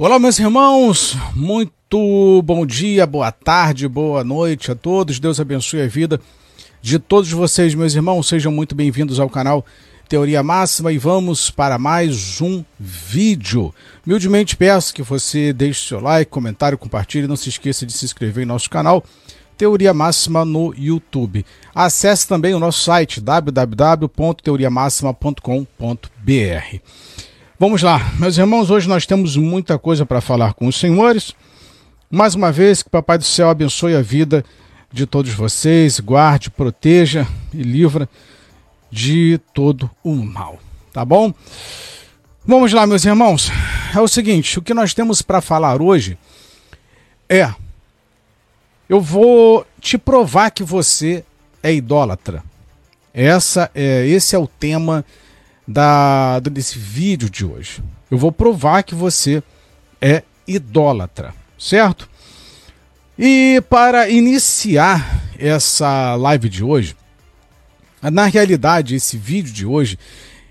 Olá, meus irmãos, muito bom dia, boa tarde, boa noite a todos. Deus abençoe a vida de todos vocês, meus irmãos. Sejam muito bem-vindos ao canal Teoria Máxima e vamos para mais um vídeo. Humildemente peço que você deixe seu like, comentário, compartilhe. Não se esqueça de se inscrever em nosso canal Teoria Máxima no YouTube. Acesse também o nosso site www.teoriamaxima.com.br. Vamos lá, meus irmãos, hoje nós temos muita coisa para falar com os senhores. Mais uma vez, que o Papai do Céu abençoe a vida de todos vocês, guarde, proteja e livra de todo o mal, tá bom? Vamos lá, meus irmãos. É o seguinte, o que nós temos para falar hoje é eu vou te provar que você é idólatra. Essa é, esse é o tema da, desse vídeo de hoje. Eu vou provar que você é idólatra, certo? E para iniciar essa live de hoje, na realidade, esse vídeo de hoje,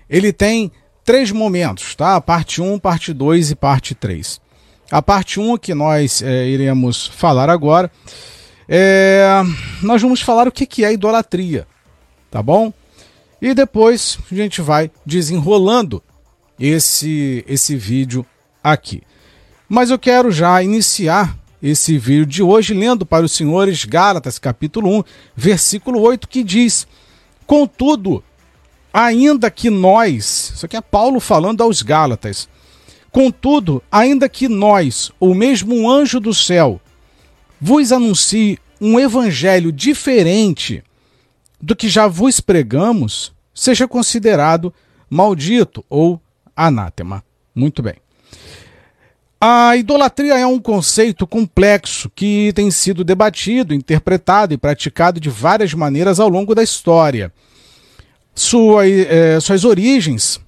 ele tem três momentos, tá? Parte 1, parte 2 e parte 3. A parte 1 que nós é, iremos falar agora, é, nós vamos falar o que, é idolatria, tá bom? E depois a gente vai desenrolando esse, esse vídeo aqui. Mas eu quero já iniciar esse vídeo de hoje lendo para os senhores Gálatas, capítulo 1, versículo 8, que diz: Contudo, ainda que nós, isso aqui é Paulo falando aos Gálatas, contudo, ainda que nós, ou mesmo um anjo do céu, vos anuncie um evangelho diferente do que já vos pregamos, seja considerado maldito ou anátema. Muito bem. A idolatria é um conceito complexo que tem sido debatido, interpretado e praticado de várias maneiras ao longo da história. Sua, eh, suas origens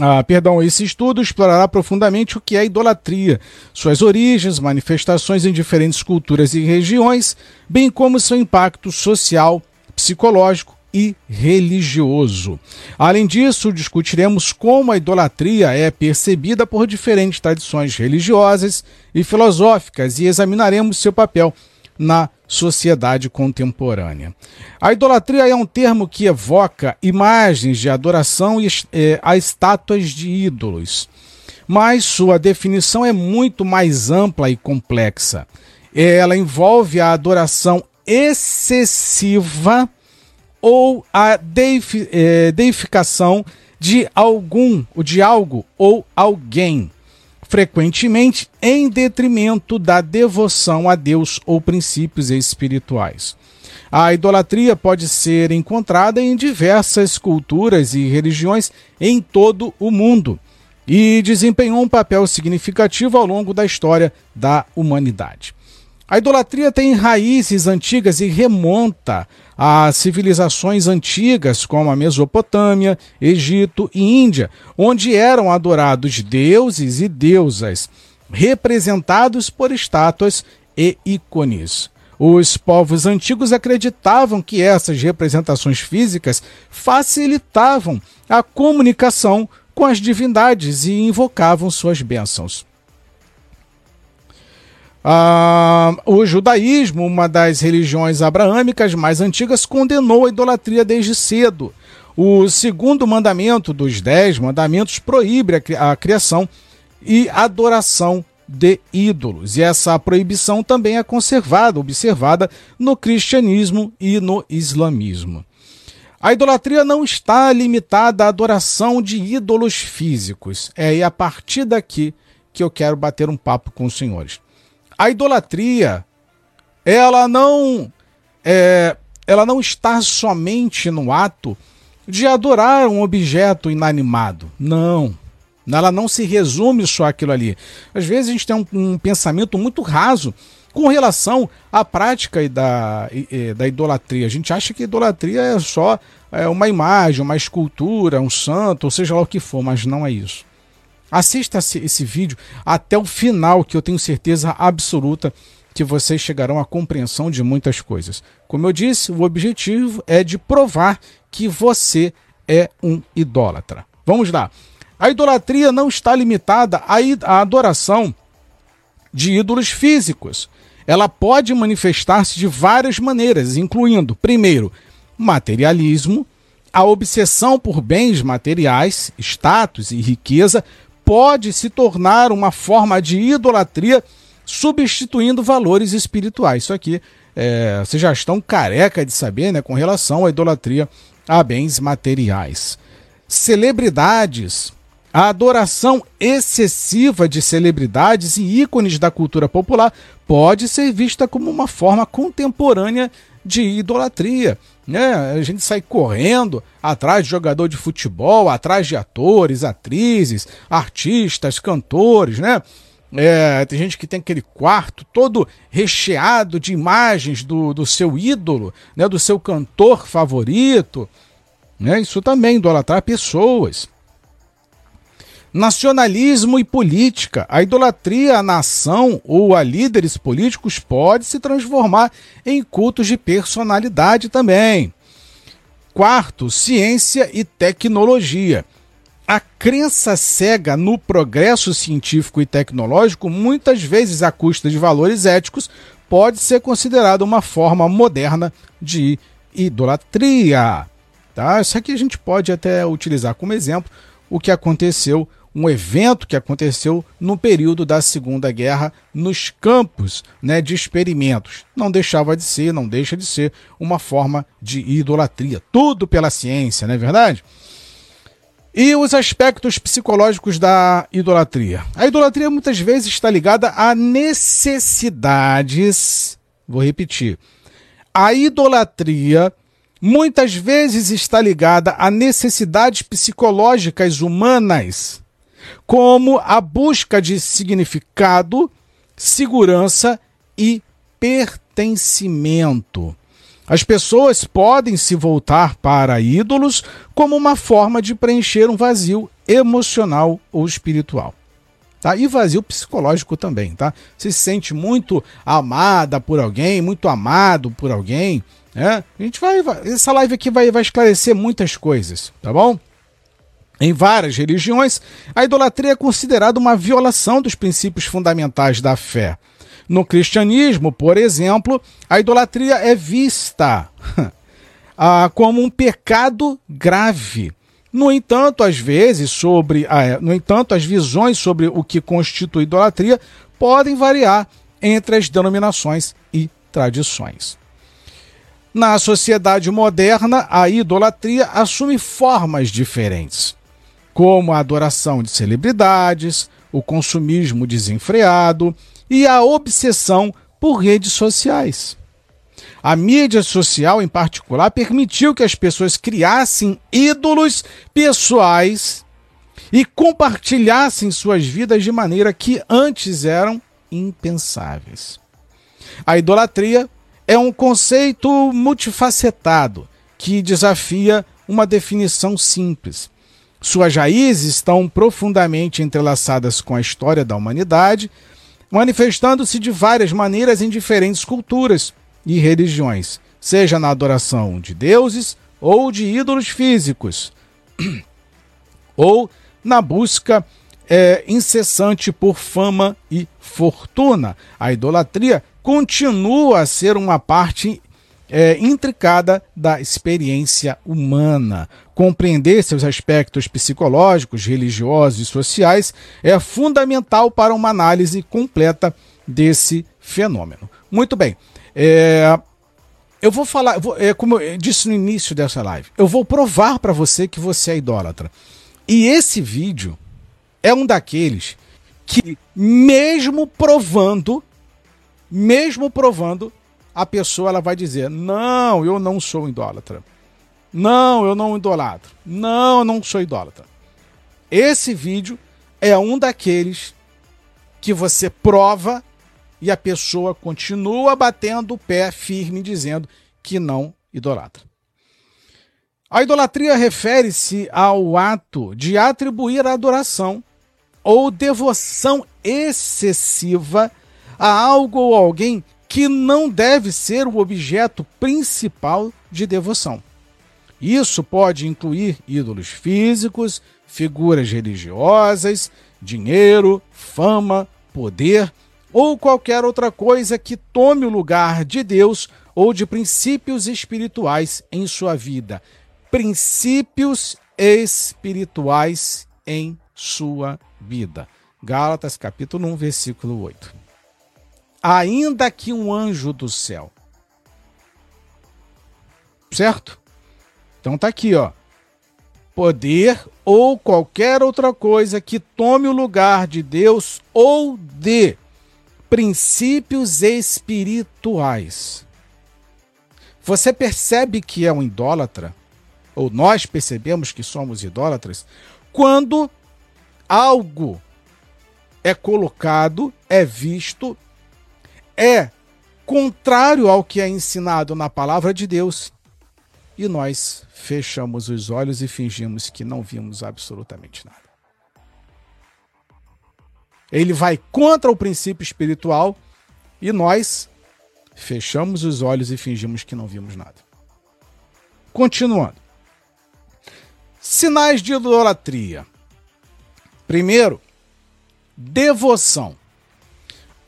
ah, perdão, esse estudo explorará profundamente o que é idolatria, suas origens, manifestações em diferentes culturas e regiões, bem como seu impacto social, psicológico e religioso. Além disso, discutiremos como a idolatria é percebida por diferentes tradições religiosas e filosóficas e examinaremos seu papel na sociedade contemporânea. A idolatria é um termo que evoca imagens de adoração eh, a estátuas de ídolos, mas sua definição é muito mais ampla e complexa. Ela envolve a adoração excessiva ou a eh, deificação de algum, de algo ou alguém frequentemente em detrimento da devoção a Deus ou princípios espirituais. A idolatria pode ser encontrada em diversas culturas e religiões em todo o mundo e desempenhou um papel significativo ao longo da história da humanidade. A idolatria tem raízes antigas e remonta a civilizações antigas como a Mesopotâmia, Egito e Índia, onde eram adorados deuses e deusas, representados por estátuas e ícones. Os povos antigos acreditavam que essas representações físicas facilitavam a comunicação com as divindades e invocavam suas bênçãos. Ah, o judaísmo, uma das religiões abraâmicas mais antigas, condenou a idolatria desde cedo. O segundo mandamento dos dez mandamentos proíbe a criação e adoração de ídolos. E essa proibição também é conservada, observada no cristianismo e no islamismo. A idolatria não está limitada à adoração de ídolos físicos. É a partir daqui que eu quero bater um papo com os senhores. A idolatria, ela não, é, ela não está somente no ato de adorar um objeto inanimado. Não. Ela não se resume só aquilo ali. Às vezes a gente tem um, um pensamento muito raso com relação à prática da, da idolatria. A gente acha que idolatria é só é, uma imagem, uma escultura, um santo, ou seja lá o que for, mas não é isso. Assista esse vídeo até o final, que eu tenho certeza absoluta que vocês chegarão à compreensão de muitas coisas. Como eu disse, o objetivo é de provar que você é um idólatra. Vamos lá. A idolatria não está limitada à adoração de ídolos físicos. Ela pode manifestar-se de várias maneiras, incluindo, primeiro, materialismo, a obsessão por bens materiais, status e riqueza pode se tornar uma forma de idolatria substituindo valores espirituais. Isso aqui é, vocês já estão careca de saber né, com relação à idolatria a bens materiais. Celebridades. A adoração excessiva de celebridades e ícones da cultura popular pode ser vista como uma forma contemporânea de idolatria. Né? A gente sai correndo atrás de jogador de futebol, atrás de atores, atrizes, artistas, cantores, né? É, tem gente que tem aquele quarto todo recheado de imagens do, do seu ídolo, né, do seu cantor favorito. Né? Isso também idolatrar pessoas. Nacionalismo e política. A idolatria à nação ou a líderes políticos pode se transformar em cultos de personalidade também. Quarto, ciência e tecnologia. A crença cega no progresso científico e tecnológico, muitas vezes à custa de valores éticos, pode ser considerada uma forma moderna de idolatria. Tá? Isso aqui a gente pode até utilizar como exemplo o que aconteceu, um evento que aconteceu no período da Segunda Guerra nos campos né, de experimentos. Não deixava de ser, não deixa de ser uma forma de idolatria. Tudo pela ciência, não é verdade? E os aspectos psicológicos da idolatria. A idolatria muitas vezes está ligada a necessidades. Vou repetir. A idolatria muitas vezes está ligada a necessidades psicológicas humanas, como a busca de significado, segurança e pertencimento. As pessoas podem se voltar para ídolos como uma forma de preencher um vazio emocional ou espiritual. Tá? E vazio psicológico também, tá? Você se sente muito amada por alguém, muito amado por alguém, né? A gente vai, essa live aqui vai, vai esclarecer muitas coisas, tá bom? Em várias religiões, a idolatria é considerada uma violação dos princípios fundamentais da fé. No cristianismo, por exemplo, a idolatria é vista ah, como um pecado grave. No entanto, às vezes, sobre, no entanto, as visões sobre o que constitui idolatria podem variar entre as denominações e tradições. Na sociedade moderna, a idolatria assume formas diferentes, como a adoração de celebridades, o consumismo desenfreado e a obsessão por redes sociais. A mídia social, em particular, permitiu que as pessoas criassem ídolos pessoais e compartilhassem suas vidas de maneira que antes eram impensáveis. A idolatria é um conceito multifacetado que desafia uma definição simples. Suas raízes estão profundamente entrelaçadas com a história da humanidade, manifestando-se de várias maneiras em diferentes culturas e religiões, seja na adoração de deuses ou de ídolos físicos, ou na busca é, incessante por fama e fortuna. A idolatria continua a ser uma parte é, intricada da experiência humana. Compreender seus aspectos psicológicos, religiosos e sociais é fundamental para uma análise completa desse fenômeno. Muito bem. É, eu vou falar, vou, é, como eu disse no início dessa live, eu vou provar para você que você é idólatra. E esse vídeo é um daqueles que, mesmo provando, mesmo provando, a pessoa ela vai dizer: Não, eu não sou idólatra. Não, eu não idolatro. Não, eu não sou idólatra. Esse vídeo é um daqueles que você prova e a pessoa continua batendo o pé firme dizendo que não idolatra. A idolatria refere-se ao ato de atribuir adoração ou devoção excessiva a algo ou alguém que não deve ser o objeto principal de devoção. Isso pode incluir ídolos físicos, figuras religiosas, dinheiro, fama, poder ou qualquer outra coisa que tome o lugar de Deus ou de princípios espirituais em sua vida. Princípios espirituais em sua vida. Gálatas capítulo 1, versículo 8. Ainda que um anjo do céu. Certo? Então tá aqui, ó. Poder ou qualquer outra coisa que tome o lugar de Deus ou de princípios espirituais. Você percebe que é um idólatra? Ou nós percebemos que somos idólatras quando algo é colocado, é visto, é contrário ao que é ensinado na palavra de Deus e nós fechamos os olhos e fingimos que não vimos absolutamente nada. Ele vai contra o princípio espiritual e nós fechamos os olhos e fingimos que não vimos nada. Continuando. Sinais de idolatria. Primeiro, devoção.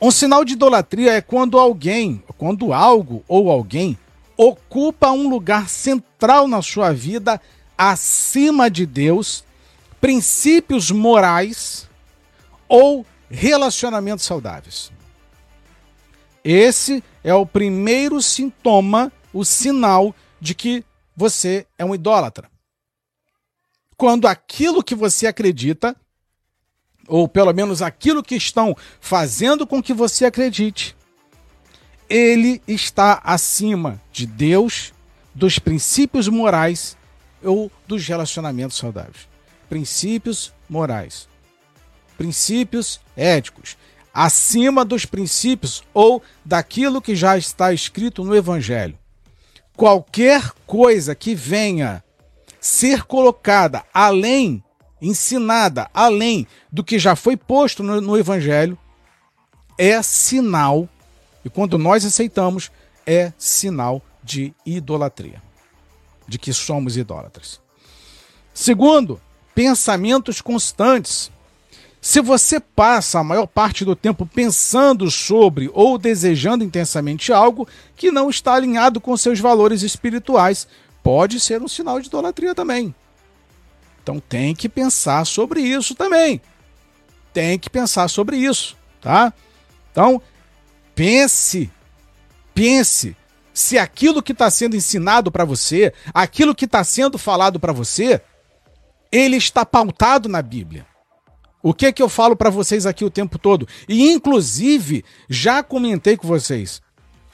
Um sinal de idolatria é quando alguém, quando algo ou alguém ocupa um lugar central na sua vida acima de Deus, princípios morais ou relacionamentos saudáveis. Esse é o primeiro sintoma, o sinal de que você é um idólatra. Quando aquilo que você acredita ou pelo menos aquilo que estão fazendo com que você acredite, ele está acima de Deus, dos princípios morais ou dos relacionamentos saudáveis. Princípios morais, princípios éticos, acima dos princípios ou daquilo que já está escrito no Evangelho. Qualquer coisa que venha ser colocada além ensinada além do que já foi posto no, no Evangelho, é sinal, e quando nós aceitamos, é sinal de idolatria, de que somos idólatras. Segundo, pensamentos constantes. Se você passa a maior parte do tempo pensando sobre ou desejando intensamente algo que não está alinhado com seus valores espirituais, pode ser um sinal de idolatria também. Então tem que pensar sobre isso também. Tem que pensar sobre isso, tá? Então, pense, pense se aquilo que está sendo ensinado para você, aquilo que está sendo falado para você, ele está pautado na Bíblia. O que é que eu falo para vocês aqui o tempo todo? E inclusive já comentei com vocês.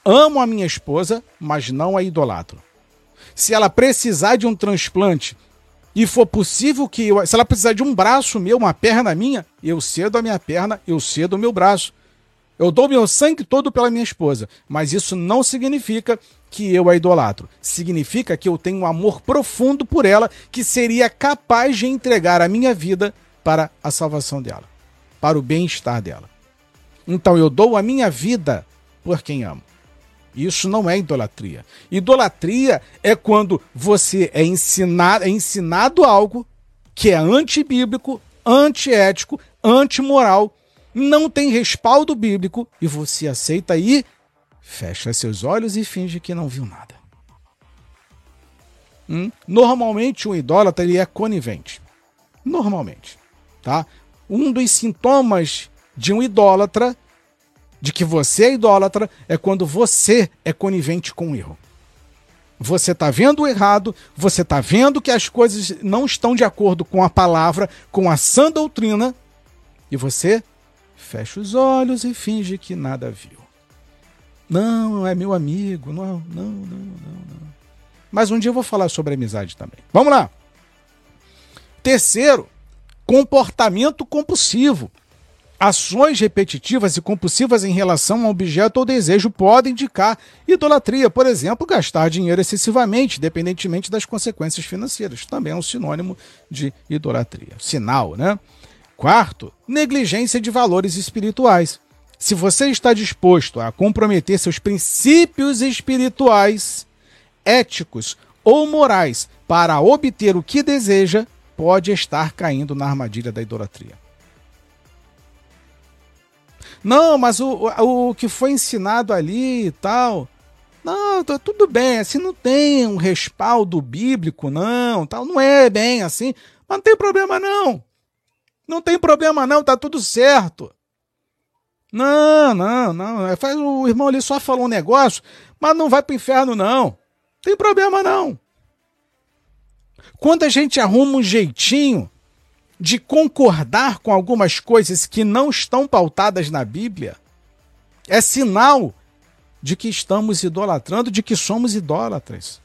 Amo a minha esposa, mas não a idolatro. Se ela precisar de um transplante e for possível que eu, se ela precisar de um braço meu, uma perna minha, eu cedo a minha perna, eu cedo o meu braço. Eu dou meu sangue todo pela minha esposa, mas isso não significa que eu a idolatro. Significa que eu tenho um amor profundo por ela que seria capaz de entregar a minha vida para a salvação dela, para o bem-estar dela. Então eu dou a minha vida por quem amo. Isso não é idolatria. Idolatria é quando você é ensinado, é ensinado algo que é antibíblico, antiético, antimoral, não tem respaldo bíblico e você aceita e fecha seus olhos e finge que não viu nada. Hum? Normalmente um idólatra ele é conivente. Normalmente, tá? Um dos sintomas de um idólatra de que você é idólatra é quando você é conivente com o erro. Você está vendo o errado, você está vendo que as coisas não estão de acordo com a palavra, com a sã doutrina, e você fecha os olhos e finge que nada viu. Não, é meu amigo, não, não, não, não. Mas um dia eu vou falar sobre amizade também. Vamos lá. Terceiro, comportamento compulsivo. Ações repetitivas e compulsivas em relação a um objeto ou desejo podem indicar idolatria, por exemplo, gastar dinheiro excessivamente, independentemente das consequências financeiras. Também é um sinônimo de idolatria. Sinal, né? Quarto, negligência de valores espirituais. Se você está disposto a comprometer seus princípios espirituais, éticos ou morais para obter o que deseja, pode estar caindo na armadilha da idolatria. Não, mas o, o, o que foi ensinado ali e tal. Não, tá tudo bem, assim não tem um respaldo bíblico, não, tal, não é bem assim, mas não tem problema não. Não tem problema não, tá tudo certo. Não, não, não. É, faz, o irmão ali só falou um negócio, mas não vai pro inferno, não. Tem problema, não. Quando a gente arruma um jeitinho de concordar com algumas coisas que não estão pautadas na Bíblia, é sinal de que estamos idolatrando, de que somos idólatras.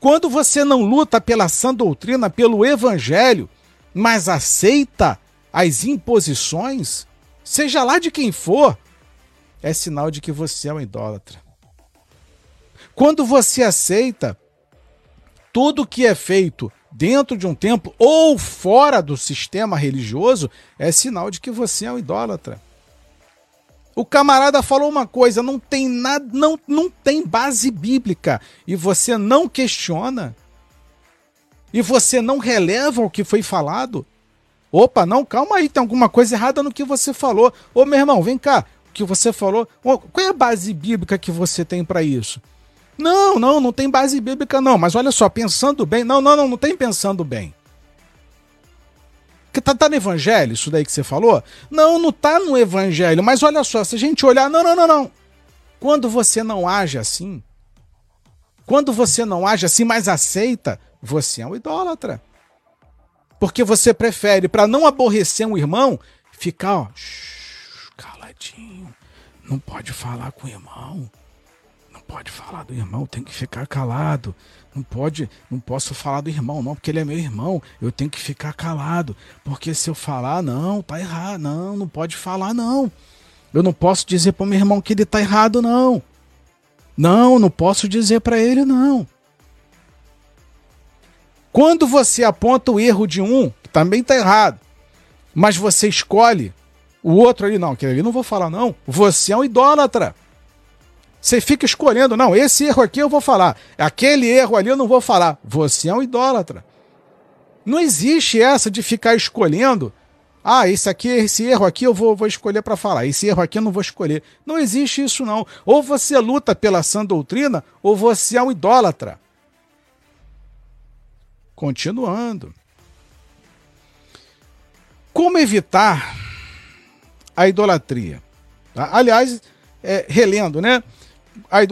Quando você não luta pela sã doutrina, pelo evangelho, mas aceita as imposições, seja lá de quem for, é sinal de que você é um idólatra. Quando você aceita tudo que é feito dentro de um templo ou fora do sistema religioso, é sinal de que você é um idólatra. O camarada falou uma coisa, não tem nada, não, não tem base bíblica e você não questiona e você não releva o que foi falado, Opa, não, calma aí, tem alguma coisa errada no que você falou. Ô meu irmão, vem cá, o que você falou. Qual é a base bíblica que você tem para isso? Não, não, não tem base bíblica não, mas olha só, pensando bem. Não, não, não, não tem pensando bem. Que tá, tá no evangelho isso daí que você falou? Não, não tá no evangelho, mas olha só, se a gente olhar, não, não, não, não. Quando você não age assim, quando você não age assim, mas aceita, você é um idólatra. Porque você prefere, para não aborrecer um irmão, ficar, ó, shh, caladinho. Não pode falar com o irmão. Pode falar do irmão, tem que ficar calado. Não pode, não posso falar do irmão, não, porque ele é meu irmão. Eu tenho que ficar calado. Porque se eu falar, não, tá errado. Não, não pode falar, não. Eu não posso dizer para meu irmão que ele tá errado, não. Não, não posso dizer para ele, não. Quando você aponta o erro de um, que também está errado, mas você escolhe o outro ali, não, aquele ali não vou falar, não. Você é um idólatra. Você fica escolhendo, não, esse erro aqui eu vou falar, aquele erro ali eu não vou falar. Você é um idólatra. Não existe essa de ficar escolhendo. Ah, esse aqui, esse erro aqui eu vou, vou escolher para falar, esse erro aqui eu não vou escolher. Não existe isso, não. Ou você luta pela sã doutrina, ou você é um idólatra. Continuando. Como evitar a idolatria? Tá? Aliás, é, relendo, né?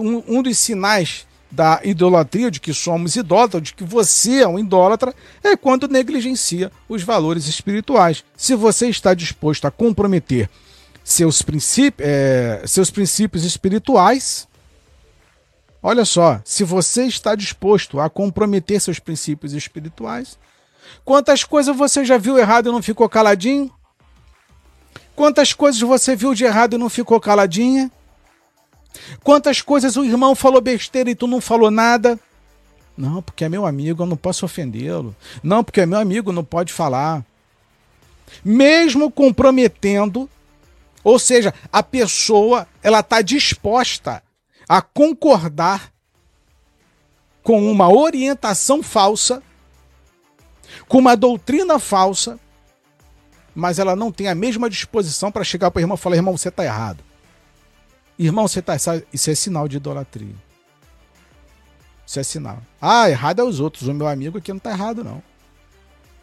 Um, um dos sinais da idolatria, de que somos idólatras, de que você é um idólatra, é quando negligencia os valores espirituais. Se você está disposto a comprometer seus, princípios, é, seus princípios espirituais, Olha só, se você está disposto a comprometer seus princípios espirituais, quantas coisas você já viu errado e não ficou caladinho? Quantas coisas você viu de errado e não ficou caladinha? Quantas coisas o irmão falou besteira e tu não falou nada? Não, porque é meu amigo, eu não posso ofendê-lo. Não, porque é meu amigo, não pode falar. Mesmo comprometendo, ou seja, a pessoa ela está disposta a concordar com uma orientação falsa, com uma doutrina falsa, mas ela não tem a mesma disposição para chegar para o irmão e falar: irmão, você está errado. Irmão, você está. Isso é sinal de idolatria. Isso é sinal. Ah, errado é os outros. O meu amigo aqui não está errado, não.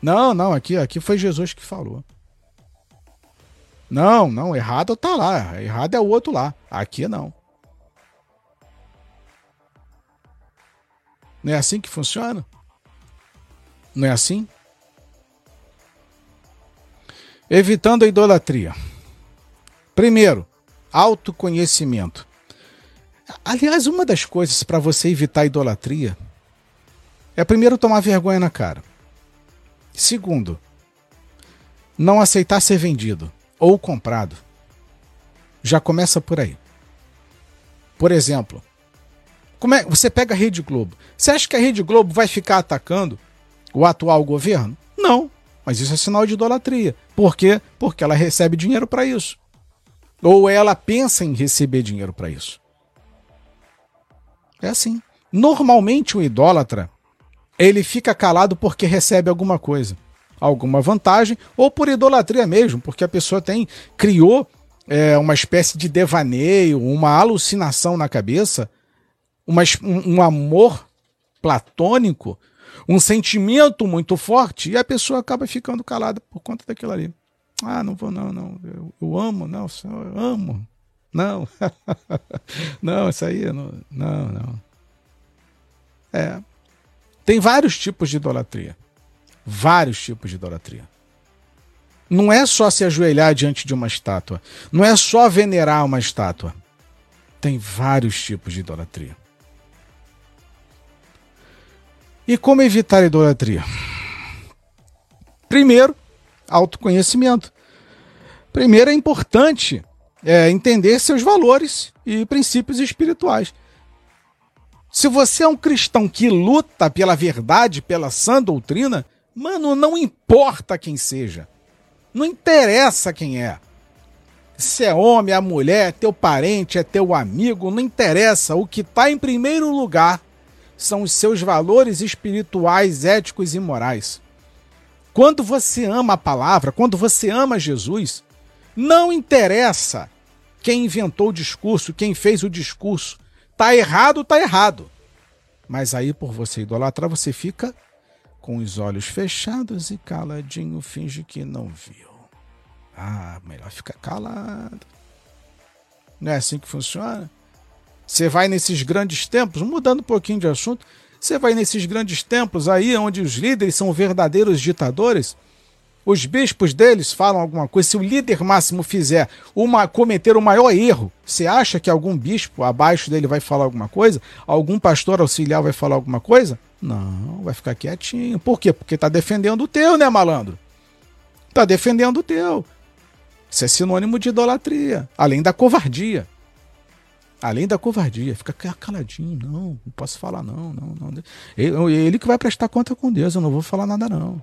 Não, não, aqui, aqui foi Jesus que falou. Não, não, errado está lá. Errado é o outro lá. Aqui não. Não é assim que funciona? Não é assim? Evitando a idolatria. Primeiro, autoconhecimento. Aliás, uma das coisas para você evitar idolatria é primeiro tomar vergonha na cara. Segundo, não aceitar ser vendido ou comprado. Já começa por aí. Por exemplo, como é, você pega a Rede Globo. Você acha que a Rede Globo vai ficar atacando o atual governo? Não. Mas isso é sinal de idolatria. Por quê? Porque ela recebe dinheiro para isso. Ou ela pensa em receber dinheiro para isso. É assim. Normalmente o idólatra, ele fica calado porque recebe alguma coisa. alguma vantagem, ou por idolatria mesmo, porque a pessoa tem criou é, uma espécie de devaneio, uma alucinação na cabeça, uma, um, um amor platônico, um sentimento muito forte, e a pessoa acaba ficando calada por conta daquilo ali. Ah, não vou, não, não. Eu, eu amo, não, eu amo. Não. não, isso aí, não, não, não. É. Tem vários tipos de idolatria. Vários tipos de idolatria. Não é só se ajoelhar diante de uma estátua. Não é só venerar uma estátua. Tem vários tipos de idolatria. E como evitar a idolatria? Primeiro, autoconhecimento. Primeiro, é importante é, entender seus valores e princípios espirituais. Se você é um cristão que luta pela verdade, pela sã doutrina, mano, não importa quem seja. Não interessa quem é. Se é homem, é mulher, é teu parente, é teu amigo, não interessa. O que está em primeiro lugar são os seus valores espirituais, éticos e morais. Quando você ama a palavra, quando você ama Jesus, não interessa quem inventou o discurso, quem fez o discurso. Tá errado, tá errado. Mas aí, por você idolatrar, você fica com os olhos fechados e caladinho, finge que não viu. Ah, melhor ficar calado. Não é assim que funciona? Você vai nesses grandes templos, mudando um pouquinho de assunto, você vai nesses grandes templos aí onde os líderes são verdadeiros ditadores, os bispos deles falam alguma coisa, se o líder máximo fizer uma cometer o maior erro, você acha que algum bispo abaixo dele vai falar alguma coisa? Algum pastor auxiliar vai falar alguma coisa? Não, vai ficar quietinho. Por quê? Porque tá defendendo o teu, né, malandro? Tá defendendo o teu. Isso é sinônimo de idolatria, além da covardia. Além da covardia, fica caladinho, não, não posso falar não, não, não. Ele, ele que vai prestar conta com Deus, eu não vou falar nada não.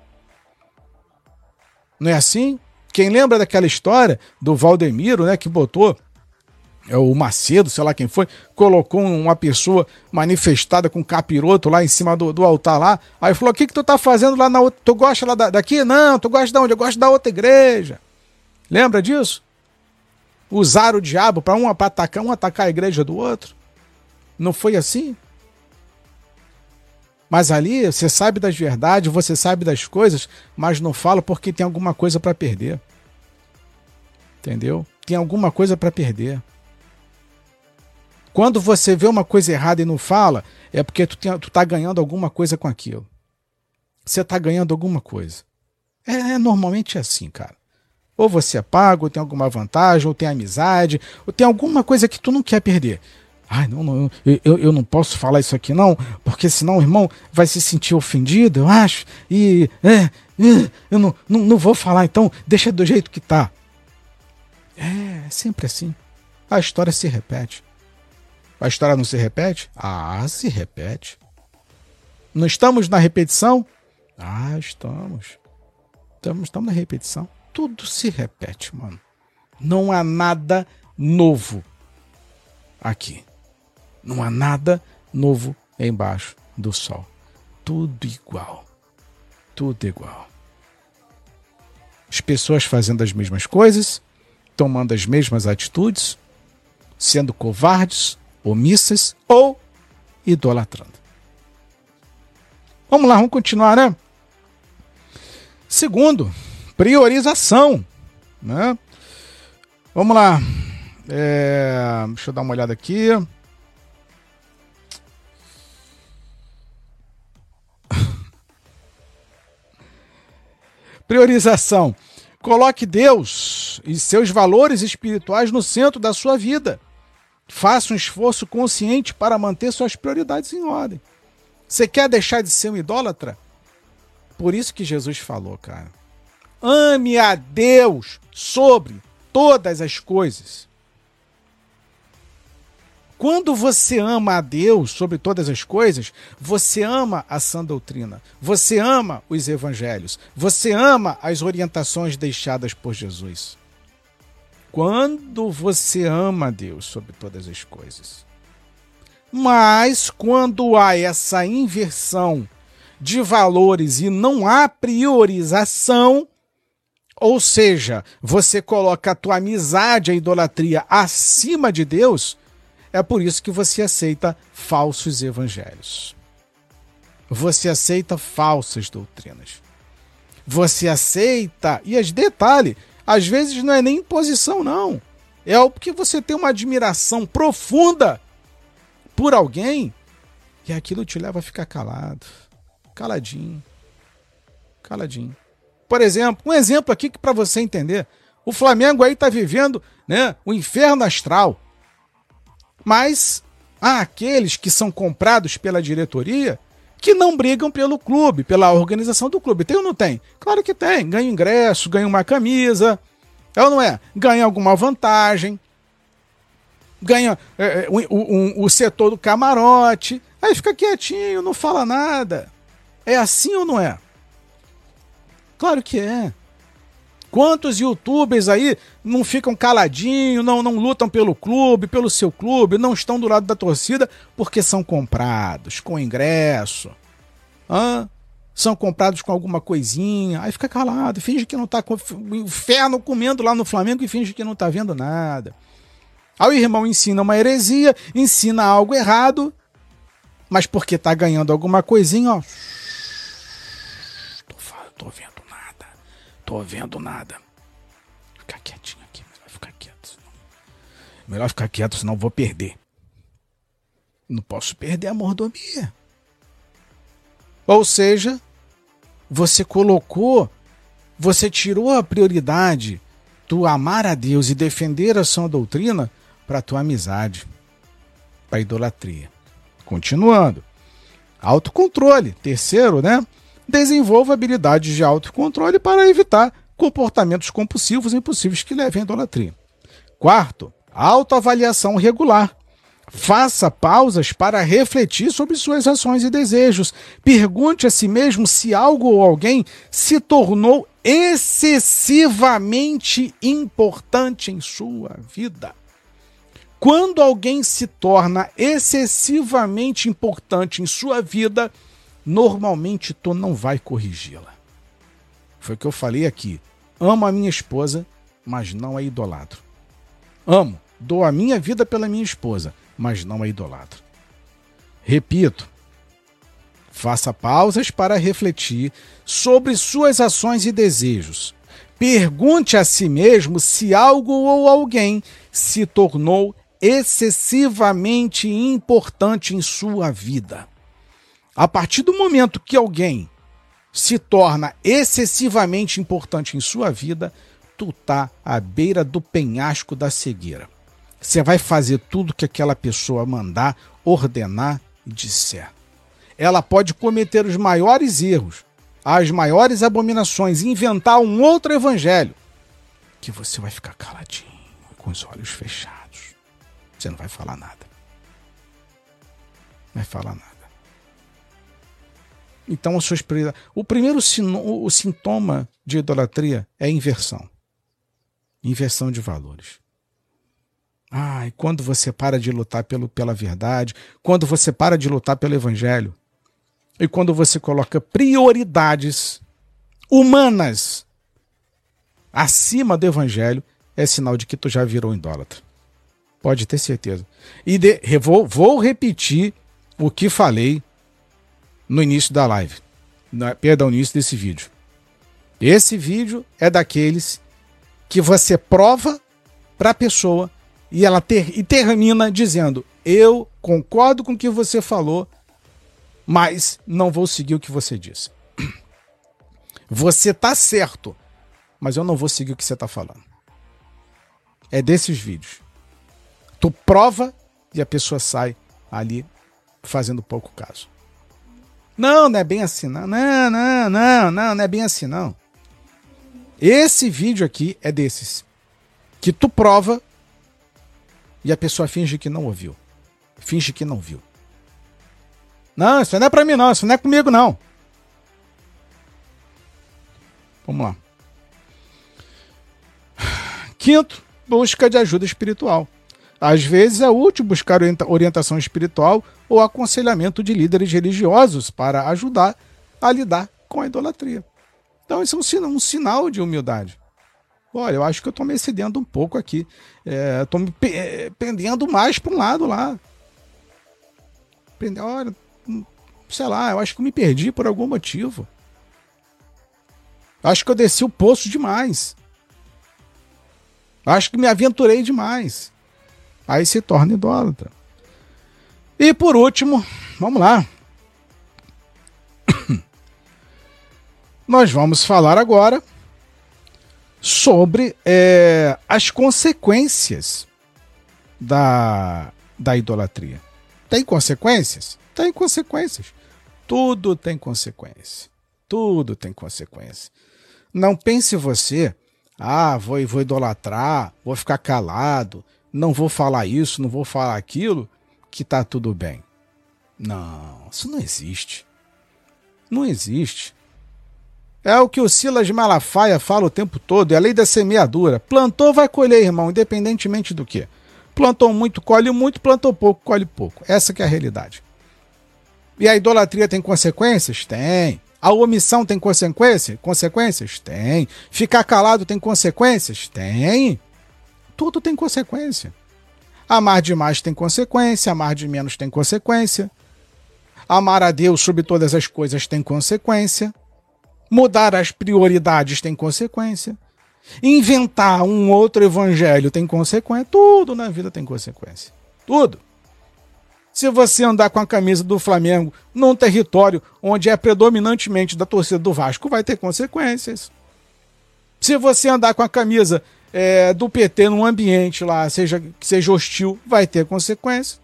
Não é assim? Quem lembra daquela história do Valdemiro, né, que botou é o Macedo, sei lá quem foi, colocou uma pessoa manifestada com capiroto lá em cima do, do altar lá. Aí falou: O que, que tu tá fazendo lá na outra? Tu gosta lá da, daqui? Não, tu gosta de onde? Eu gosto da outra igreja. Lembra disso? Usaram o diabo para um atacar, um atacar a igreja do outro. Não foi assim? Mas ali você sabe das verdades, você sabe das coisas, mas não fala porque tem alguma coisa para perder. Entendeu? Tem alguma coisa para perder. Quando você vê uma coisa errada e não fala, é porque tu, tem, tu tá ganhando alguma coisa com aquilo. Você tá ganhando alguma coisa. É, é normalmente é assim, cara. Ou você é pago, ou tem alguma vantagem, ou tem amizade, ou tem alguma coisa que tu não quer perder. Ai, não, não eu, eu não posso falar isso aqui não, porque senão o irmão vai se sentir ofendido, eu acho, e é, é, eu não, não, não vou falar, então deixa do jeito que tá. É, é sempre assim. A história se repete. A história não se repete? Ah, se repete. Não estamos na repetição? Ah, estamos. Estamos, estamos na repetição. Tudo se repete, mano. Não há nada novo aqui. Não há nada novo embaixo do sol. Tudo igual. Tudo igual. As pessoas fazendo as mesmas coisas, tomando as mesmas atitudes, sendo covardes, omissas ou idolatrando. Vamos lá, vamos continuar, né? Segundo, priorização. Né? Vamos lá. É, deixa eu dar uma olhada aqui. Priorização. Coloque Deus e seus valores espirituais no centro da sua vida. Faça um esforço consciente para manter suas prioridades em ordem. Você quer deixar de ser um idólatra? Por isso que Jesus falou, cara. Ame a Deus sobre todas as coisas. Quando você ama a Deus sobre todas as coisas, você ama a sã doutrina, você ama os evangelhos, você ama as orientações deixadas por Jesus. Quando você ama a Deus sobre todas as coisas. Mas quando há essa inversão de valores e não há priorização, ou seja, você coloca a tua amizade, a idolatria acima de Deus, é por isso que você aceita falsos evangelhos. Você aceita falsas doutrinas. Você aceita, e as detalhe, às vezes não é nem imposição, não. É porque você tem uma admiração profunda por alguém e aquilo te leva a ficar calado. Caladinho. Caladinho. Por exemplo, um exemplo aqui que para você entender. O Flamengo aí está vivendo né, o inferno astral. Mas há aqueles que são comprados pela diretoria que não brigam pelo clube, pela organização do clube. Tem ou não tem? Claro que tem. Ganha ingresso, ganha uma camisa. É ou não é? Ganha alguma vantagem. Ganha é, é o, o setor do camarote. Aí fica quietinho, não fala nada. É assim ou não é? Claro que é. Quantos youtubers aí não ficam caladinhos, não, não lutam pelo clube, pelo seu clube, não estão do lado da torcida porque são comprados com ingresso? Hã? São comprados com alguma coisinha, aí fica calado, finge que não está com o inferno comendo lá no Flamengo e finge que não está vendo nada. Aí o irmão ensina uma heresia, ensina algo errado, mas porque está ganhando alguma coisinha, ó. Tô, tô vendo tô vendo nada. Ficar quietinho aqui, melhor ficar quieto. Senão... Melhor ficar quieto, senão vou perder. Não posso perder a mordomia. Ou seja, você colocou, você tirou a prioridade do amar a Deus e defender a sua doutrina para a tua amizade, para a idolatria. Continuando. Autocontrole. Terceiro, né? Desenvolva habilidades de autocontrole para evitar comportamentos compulsivos e impossíveis que levem à idolatria. Quarto, autoavaliação regular. Faça pausas para refletir sobre suas ações e desejos. Pergunte a si mesmo se algo ou alguém se tornou excessivamente importante em sua vida. Quando alguém se torna excessivamente importante em sua vida, normalmente tu não vai corrigi-la. Foi o que eu falei aqui. Amo a minha esposa, mas não a idolatro. Amo, dou a minha vida pela minha esposa, mas não a idolatro. Repito, faça pausas para refletir sobre suas ações e desejos. Pergunte a si mesmo se algo ou alguém se tornou excessivamente importante em sua vida. A partir do momento que alguém se torna excessivamente importante em sua vida, tu tá à beira do penhasco da cegueira. Você vai fazer tudo que aquela pessoa mandar, ordenar e disser. Ela pode cometer os maiores erros, as maiores abominações, inventar um outro evangelho, que você vai ficar caladinho, com os olhos fechados. Você não vai falar nada. Não vai falar nada. Então, a sua espiritualidade. O primeiro sino, o sintoma de idolatria é inversão. Inversão de valores. Ah, e quando você para de lutar pelo, pela verdade, quando você para de lutar pelo evangelho, e quando você coloca prioridades humanas acima do evangelho, é sinal de que tu já virou idólatra. Pode ter certeza. E de, vou, vou repetir o que falei no início da live. Na, perdão, no início desse vídeo. Esse vídeo é daqueles que você prova para a pessoa e ela ter, e termina dizendo: Eu concordo com o que você falou, mas não vou seguir o que você disse. Você tá certo, mas eu não vou seguir o que você tá falando. É desses vídeos. Tu prova e a pessoa sai ali fazendo pouco caso. Não, não é bem assim, não. Não, não, não, não, não é bem assim, não. Esse vídeo aqui é desses. Que tu prova e a pessoa finge que não ouviu. Finge que não viu. Não, isso não é pra mim, não. Isso não é comigo, não. Vamos lá. Quinto, busca de ajuda espiritual. Às vezes é útil buscar orientação espiritual ou aconselhamento de líderes religiosos para ajudar a lidar com a idolatria. Então, isso é um, um sinal de humildade. Olha, eu acho que eu estou me excedendo um pouco aqui. Estou é, me é, pendendo mais para um lado lá. Pende, olha, hum, sei lá, eu acho que me perdi por algum motivo. Acho que eu desci o poço demais. Acho que me aventurei demais. Aí se torna idólatra. E por último, vamos lá. Nós vamos falar agora sobre é, as consequências da, da idolatria. Tem consequências? Tem consequências. Tudo tem consequência. Tudo tem consequência. Não pense você, ah, vou, vou idolatrar, vou ficar calado, não vou falar isso, não vou falar aquilo, que tá tudo bem. Não, isso não existe. Não existe. É o que o Silas Malafaia fala o tempo todo, é a lei da semeadura. Plantou, vai colher, irmão, independentemente do que. Plantou muito, colhe muito, plantou pouco, colhe pouco. Essa que é a realidade. E a idolatria tem consequências? Tem. A omissão tem consequência? consequências? Tem. Ficar calado tem consequências? Tem. Tudo tem consequência. Amar demais tem consequência, amar de menos tem consequência. Amar a Deus sobre todas as coisas tem consequência. Mudar as prioridades tem consequência. Inventar um outro evangelho tem consequência. Tudo na vida tem consequência. Tudo. Se você andar com a camisa do Flamengo num território onde é predominantemente da torcida do Vasco, vai ter consequências. Se você andar com a camisa é, do PT num ambiente lá, seja que seja hostil, vai ter consequência.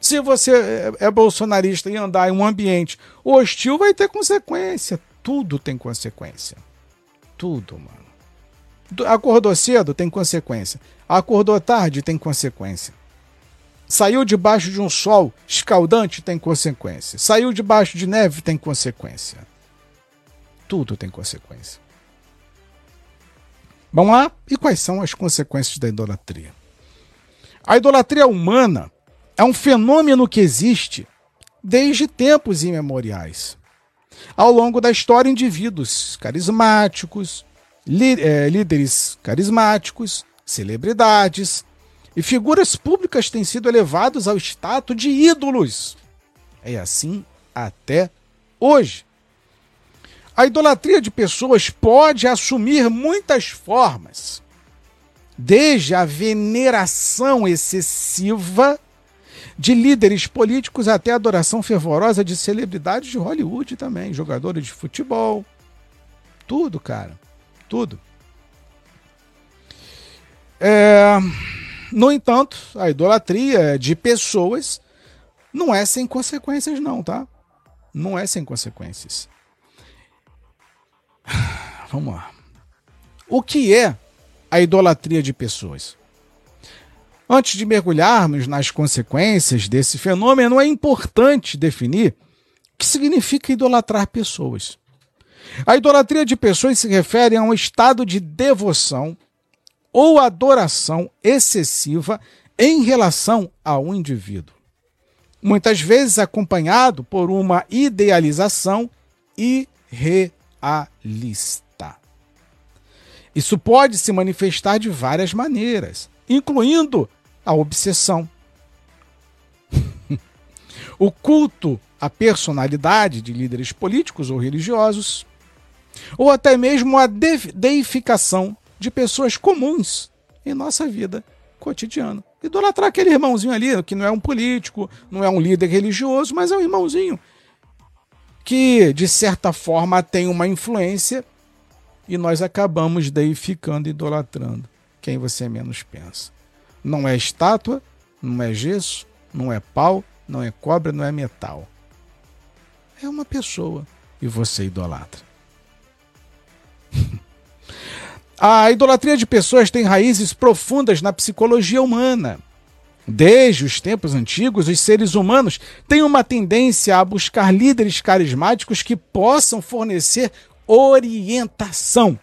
Se você é, é bolsonarista e andar em um ambiente hostil, vai ter consequência. Tudo tem consequência. Tudo, mano. Acordou cedo, tem consequência. Acordou tarde, tem consequência. Saiu debaixo de um sol escaldante tem consequência. Saiu debaixo de neve tem consequência. Tudo tem consequência. Vamos lá? E quais são as consequências da idolatria? A idolatria humana é um fenômeno que existe desde tempos imemoriais. Ao longo da história, indivíduos carismáticos, eh, líderes carismáticos, celebridades, e figuras públicas têm sido elevados ao status de ídolos. É assim até hoje. A idolatria de pessoas pode assumir muitas formas, desde a veneração excessiva de líderes políticos até a adoração fervorosa de celebridades de Hollywood também, jogadores de futebol. Tudo, cara. Tudo. É. No entanto, a idolatria de pessoas não é sem consequências, não, tá? Não é sem consequências. Vamos lá. O que é a idolatria de pessoas? Antes de mergulharmos nas consequências desse fenômeno, é importante definir o que significa idolatrar pessoas. A idolatria de pessoas se refere a um estado de devoção ou adoração excessiva em relação ao indivíduo. Muitas vezes acompanhado por uma idealização irrealista. Isso pode se manifestar de várias maneiras, incluindo a obsessão. o culto à personalidade de líderes políticos ou religiosos, ou até mesmo a deificação de pessoas comuns em nossa vida cotidiana. Idolatrar aquele irmãozinho ali, que não é um político, não é um líder religioso, mas é um irmãozinho que, de certa forma, tem uma influência e nós acabamos deificando, idolatrando quem você menos pensa. Não é estátua, não é gesso, não é pau, não é cobra, não é metal. É uma pessoa e você idolatra. A idolatria de pessoas tem raízes profundas na psicologia humana. Desde os tempos antigos, os seres humanos têm uma tendência a buscar líderes carismáticos que possam fornecer orientação.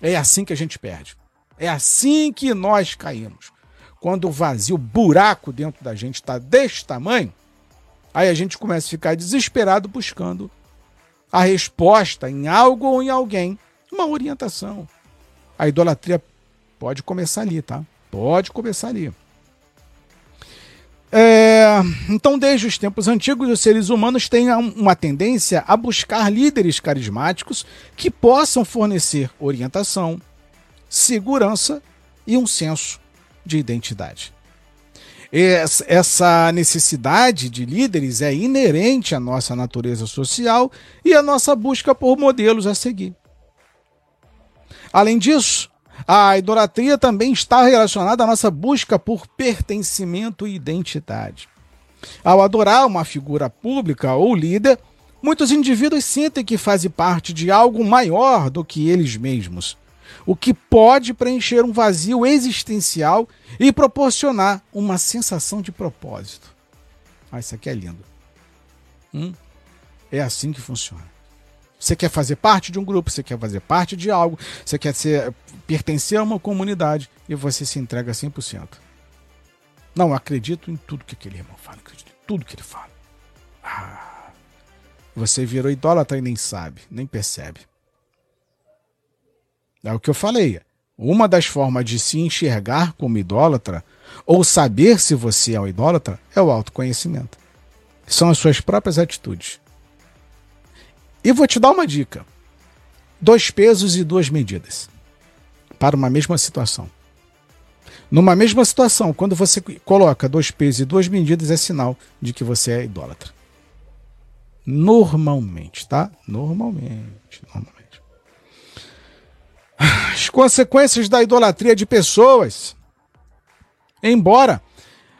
É assim que a gente perde. É assim que nós caímos. Quando o vazio, o buraco dentro da gente está deste tamanho, aí a gente começa a ficar desesperado buscando a resposta em algo ou em alguém, uma orientação. A idolatria pode começar ali, tá? Pode começar ali. É, então, desde os tempos antigos, os seres humanos têm uma tendência a buscar líderes carismáticos que possam fornecer orientação, segurança e um senso de identidade. Essa necessidade de líderes é inerente à nossa natureza social e à nossa busca por modelos a seguir. Além disso, a idolatria também está relacionada à nossa busca por pertencimento e identidade. Ao adorar uma figura pública ou líder, muitos indivíduos sentem que fazem parte de algo maior do que eles mesmos, o que pode preencher um vazio existencial e proporcionar uma sensação de propósito. Ah, isso aqui é lindo. Hum? É assim que funciona. Você quer fazer parte de um grupo, você quer fazer parte de algo, você quer ser, pertencer a uma comunidade e você se entrega 100%. Não, acredito em tudo que aquele irmão fala, acredito em tudo que ele fala. Ah, você virou idólatra e nem sabe, nem percebe. É o que eu falei. Uma das formas de se enxergar como idólatra, ou saber se você é um idólatra, é o autoconhecimento. São as suas próprias atitudes. E vou te dar uma dica: dois pesos e duas medidas para uma mesma situação. Numa mesma situação, quando você coloca dois pesos e duas medidas, é sinal de que você é idólatra. Normalmente, tá? Normalmente, normalmente. As consequências da idolatria de pessoas. Embora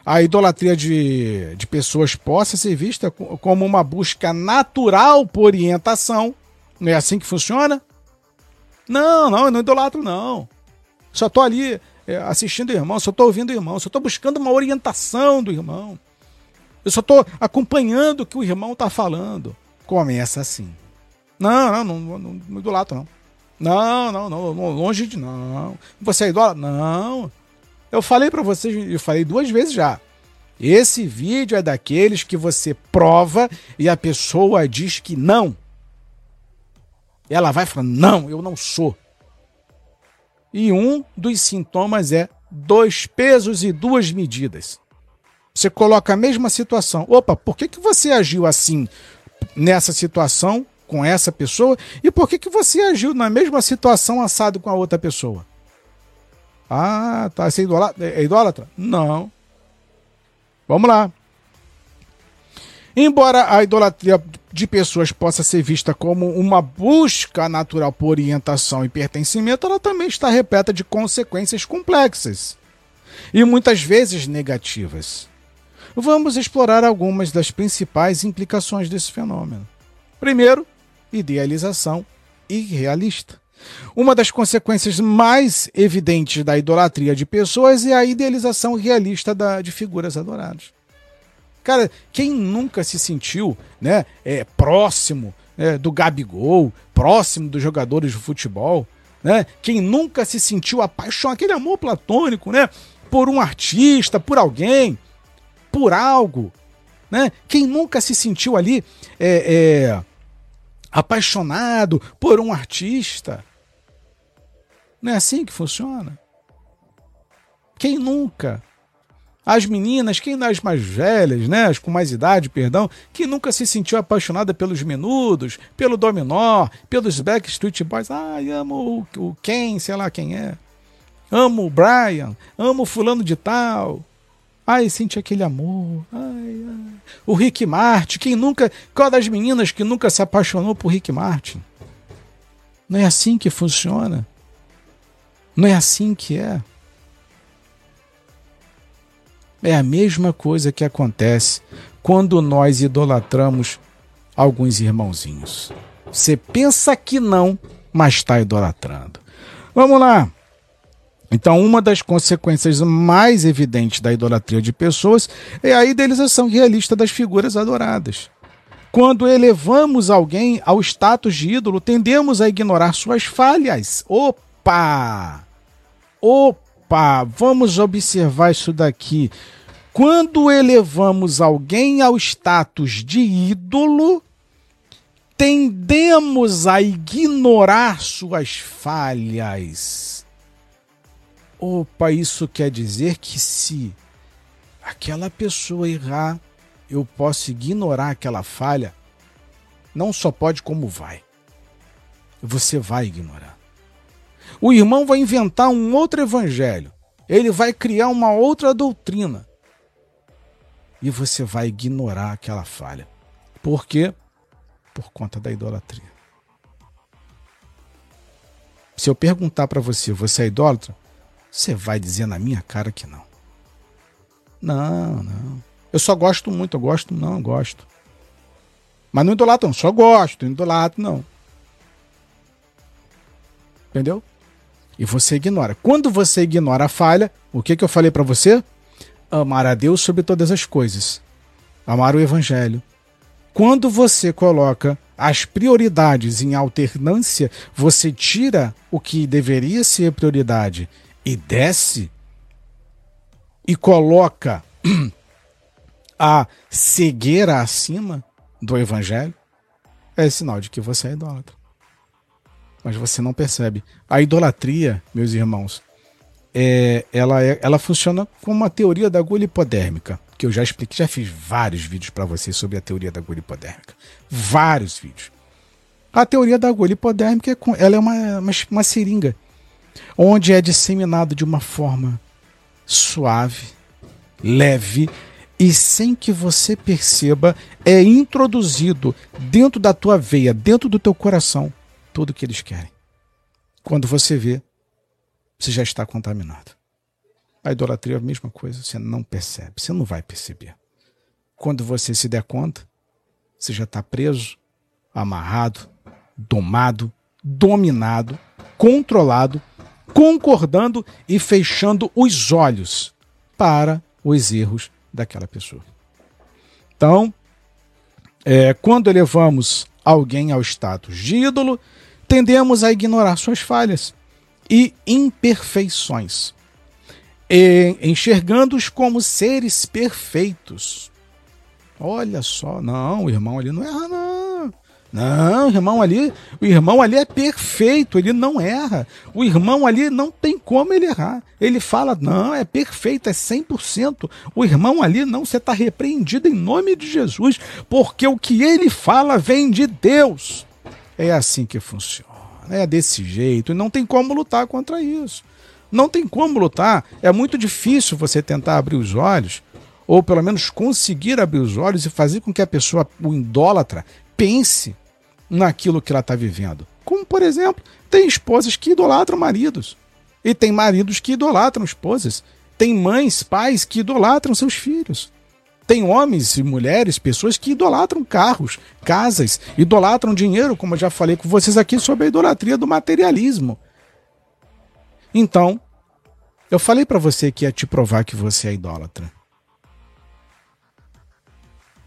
a idolatria de, de pessoas possa ser vista como uma busca natural por orientação. Não é assim que funciona? Não, não, eu não idolatro, não. Só estou ali é, assistindo o irmão, só estou ouvindo o irmão, só estou buscando uma orientação do irmão. Eu só estou acompanhando o que o irmão está falando. Começa assim. Não, não, não, não, não idolatro, não. Não, não, não, longe de. Não. Você é idólatra? Não. Eu falei para vocês, eu falei duas vezes já. Esse vídeo é daqueles que você prova e a pessoa diz que não. Ela vai falando: não, eu não sou. E um dos sintomas é dois pesos e duas medidas. Você coloca a mesma situação. Opa, por que, que você agiu assim nessa situação com essa pessoa? E por que, que você agiu na mesma situação assado com a outra pessoa? Ah, tá. Você é idólatra? É idólatra? Não. Vamos lá. Embora a idolatria de pessoas possa ser vista como uma busca natural por orientação e pertencimento, ela também está repleta de consequências complexas e muitas vezes negativas. Vamos explorar algumas das principais implicações desse fenômeno. Primeiro, idealização irrealista. Uma das consequências mais evidentes da idolatria de pessoas é a idealização realista da, de figuras adoradas. Cara, quem nunca se sentiu né, é, próximo né, do Gabigol, próximo dos jogadores de futebol? Né? Quem nunca se sentiu apaixonado, aquele amor platônico, né? Por um artista, por alguém, por algo. Né? Quem nunca se sentiu ali é, é, apaixonado por um artista? Não é assim que funciona? Quem nunca? As meninas, quem das mais velhas, né, as com mais idade, perdão, que nunca se sentiu apaixonada pelos menudos, pelo dominó, pelos Backstreet Boys. Ai, amo o, o Ken, sei lá quem é. Amo o Brian, amo o fulano de tal. Ai, sente aquele amor. Ai, ai. O Rick Martin, quem nunca. Qual das meninas que nunca se apaixonou por Rick Martin? Não é assim que funciona. Não é assim que é. É a mesma coisa que acontece quando nós idolatramos alguns irmãozinhos. Você pensa que não, mas está idolatrando. Vamos lá. Então, uma das consequências mais evidentes da idolatria de pessoas é a idealização realista das figuras adoradas. Quando elevamos alguém ao status de ídolo, tendemos a ignorar suas falhas. Opa! Opa! Vamos observar isso daqui. Quando elevamos alguém ao status de ídolo, tendemos a ignorar suas falhas. Opa, isso quer dizer que se aquela pessoa errar, eu posso ignorar aquela falha? Não só pode, como vai. Você vai ignorar. O irmão vai inventar um outro evangelho. Ele vai criar uma outra doutrina. E você vai ignorar aquela falha. Por quê? Por conta da idolatria. Se eu perguntar para você, você é idólatra? Você vai dizer na minha cara que não. Não, não. Eu só gosto muito, eu gosto, não, eu gosto. Mas não idolatro, não, só gosto, não idolatro, não. Entendeu? E você ignora. Quando você ignora a falha, o que, que eu falei para você? Amar a Deus sobre todas as coisas. Amar o Evangelho. Quando você coloca as prioridades em alternância, você tira o que deveria ser prioridade e desce e coloca a cegueira acima do Evangelho, é sinal de que você é idólatra mas você não percebe. A idolatria, meus irmãos, é, ela, é, ela funciona como uma teoria da agulha hipodérmica, que eu já expliquei, já fiz vários vídeos para vocês sobre a teoria da agulha hipodérmica. Vários vídeos. A teoria da agulha hipodérmica é, ela é uma, uma, uma seringa, onde é disseminado de uma forma suave, leve e sem que você perceba, é introduzido dentro da tua veia, dentro do teu coração, tudo que eles querem. Quando você vê, você já está contaminado. A idolatria é a mesma coisa, você não percebe, você não vai perceber. Quando você se der conta, você já está preso, amarrado, domado, dominado, controlado, concordando e fechando os olhos para os erros daquela pessoa. Então, é, quando elevamos alguém ao status de ídolo, tendemos a ignorar suas falhas e imperfeições, enxergando-os como seres perfeitos. Olha só, não, o irmão ali não erra, não. Não, o irmão ali, o irmão ali é perfeito, ele não erra. O irmão ali não tem como ele errar. Ele fala, não, é perfeito, é 100%. O irmão ali, não, você está repreendido em nome de Jesus, porque o que ele fala vem de Deus. É assim que funciona. É desse jeito. E não tem como lutar contra isso. Não tem como lutar. É muito difícil você tentar abrir os olhos, ou pelo menos conseguir abrir os olhos e fazer com que a pessoa, o idólatra, pense naquilo que ela está vivendo. Como, por exemplo, tem esposas que idolatram maridos. E tem maridos que idolatram esposas. Tem mães, pais que idolatram seus filhos. Tem homens e mulheres, pessoas que idolatram carros, casas, idolatram dinheiro, como eu já falei com vocês aqui sobre a idolatria do materialismo. Então, eu falei para você que ia te provar que você é idólatra.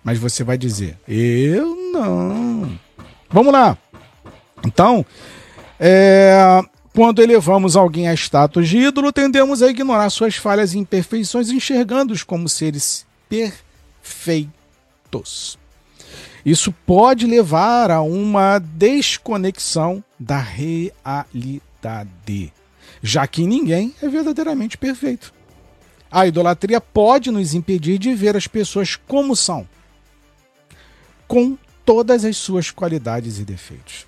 Mas você vai dizer: Eu não. Vamos lá. Então, é, quando elevamos alguém a status de ídolo, tendemos a ignorar suas falhas e imperfeições, enxergando-os como seres perfeitos feitos. Isso pode levar a uma desconexão da realidade, já que ninguém é verdadeiramente perfeito. A idolatria pode nos impedir de ver as pessoas como são, com todas as suas qualidades e defeitos.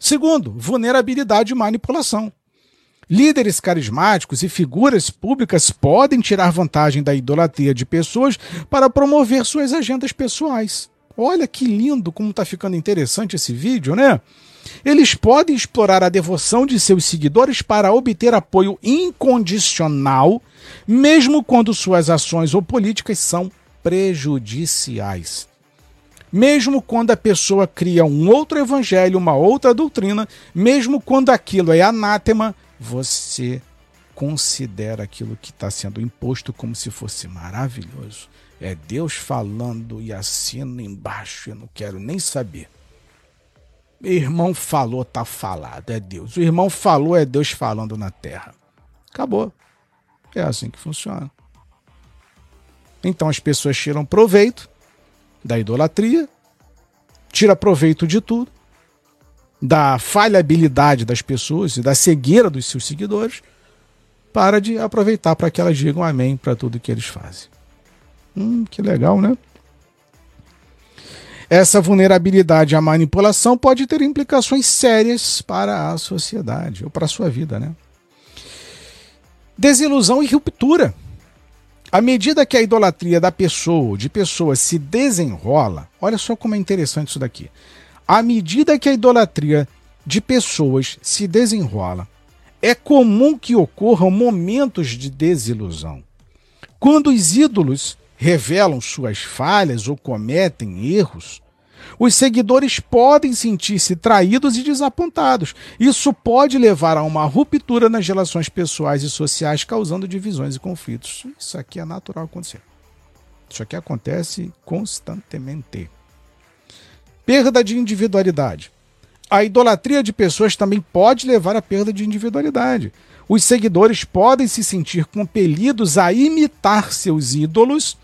Segundo, vulnerabilidade e manipulação. Líderes carismáticos e figuras públicas podem tirar vantagem da idolatria de pessoas para promover suas agendas pessoais. Olha que lindo como está ficando interessante esse vídeo, né? Eles podem explorar a devoção de seus seguidores para obter apoio incondicional, mesmo quando suas ações ou políticas são prejudiciais. Mesmo quando a pessoa cria um outro evangelho, uma outra doutrina, mesmo quando aquilo é anátema, você considera aquilo que está sendo imposto como se fosse maravilhoso. É Deus falando e assino embaixo, eu não quero nem saber. Irmão falou, tá falado, é Deus. O irmão falou, é Deus falando na terra. Acabou. É assim que funciona. Então as pessoas tiram proveito da idolatria, tira proveito de tudo, da falhabilidade das pessoas e da cegueira dos seus seguidores, para de aproveitar para que elas digam amém para tudo que eles fazem. Hum, que legal, né? Essa vulnerabilidade à manipulação pode ter implicações sérias para a sociedade ou para a sua vida, né? Desilusão e ruptura. À medida que a idolatria da pessoa, de pessoa, se desenrola, olha só como é interessante isso daqui. À medida que a idolatria de pessoas se desenrola, é comum que ocorram momentos de desilusão. Quando os ídolos revelam suas falhas ou cometem erros, os seguidores podem sentir-se traídos e desapontados. Isso pode levar a uma ruptura nas relações pessoais e sociais, causando divisões e conflitos. Isso aqui é natural acontecer. Isso aqui acontece constantemente. Perda de individualidade. A idolatria de pessoas também pode levar à perda de individualidade. Os seguidores podem se sentir compelidos a imitar seus ídolos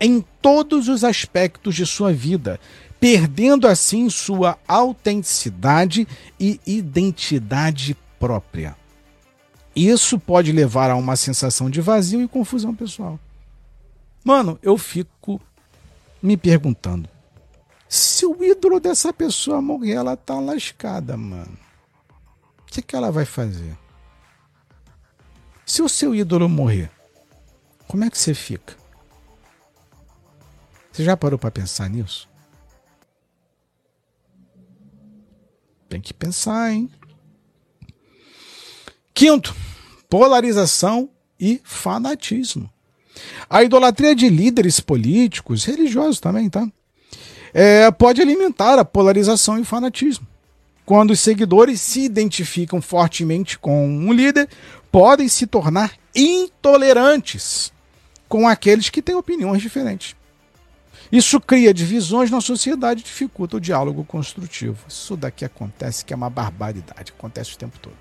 em todos os aspectos de sua vida, perdendo assim sua autenticidade e identidade própria. Isso pode levar a uma sensação de vazio e confusão pessoal. Mano, eu fico me perguntando: se o ídolo dessa pessoa morrer, ela tá lascada, mano. O que, que ela vai fazer? Se o seu ídolo morrer, como é que você fica? Você já parou para pensar nisso? Tem que pensar, hein? Quinto, polarização e fanatismo. A idolatria de líderes políticos, religiosos também, tá? É, pode alimentar a polarização e o fanatismo. Quando os seguidores se identificam fortemente com um líder, podem se tornar intolerantes com aqueles que têm opiniões diferentes. Isso cria divisões na sociedade e dificulta o diálogo construtivo. Isso daqui acontece que é uma barbaridade, acontece o tempo todo.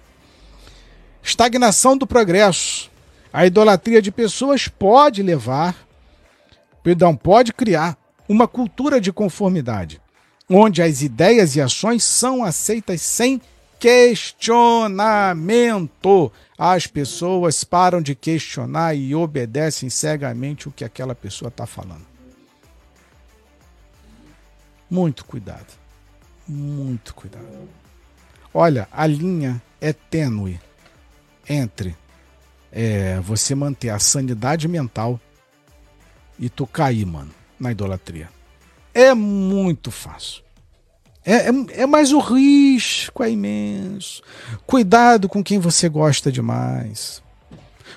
Estagnação do progresso. A idolatria de pessoas pode levar, perdão, pode criar uma cultura de conformidade, onde as ideias e ações são aceitas sem questionamento. As pessoas param de questionar e obedecem cegamente o que aquela pessoa está falando. Muito cuidado. Muito cuidado. Olha, a linha é tênue entre é, você manter a sanidade mental e tu cair, mano, na idolatria. É muito fácil. É, é, é, mais o risco, é imenso. Cuidado com quem você gosta demais.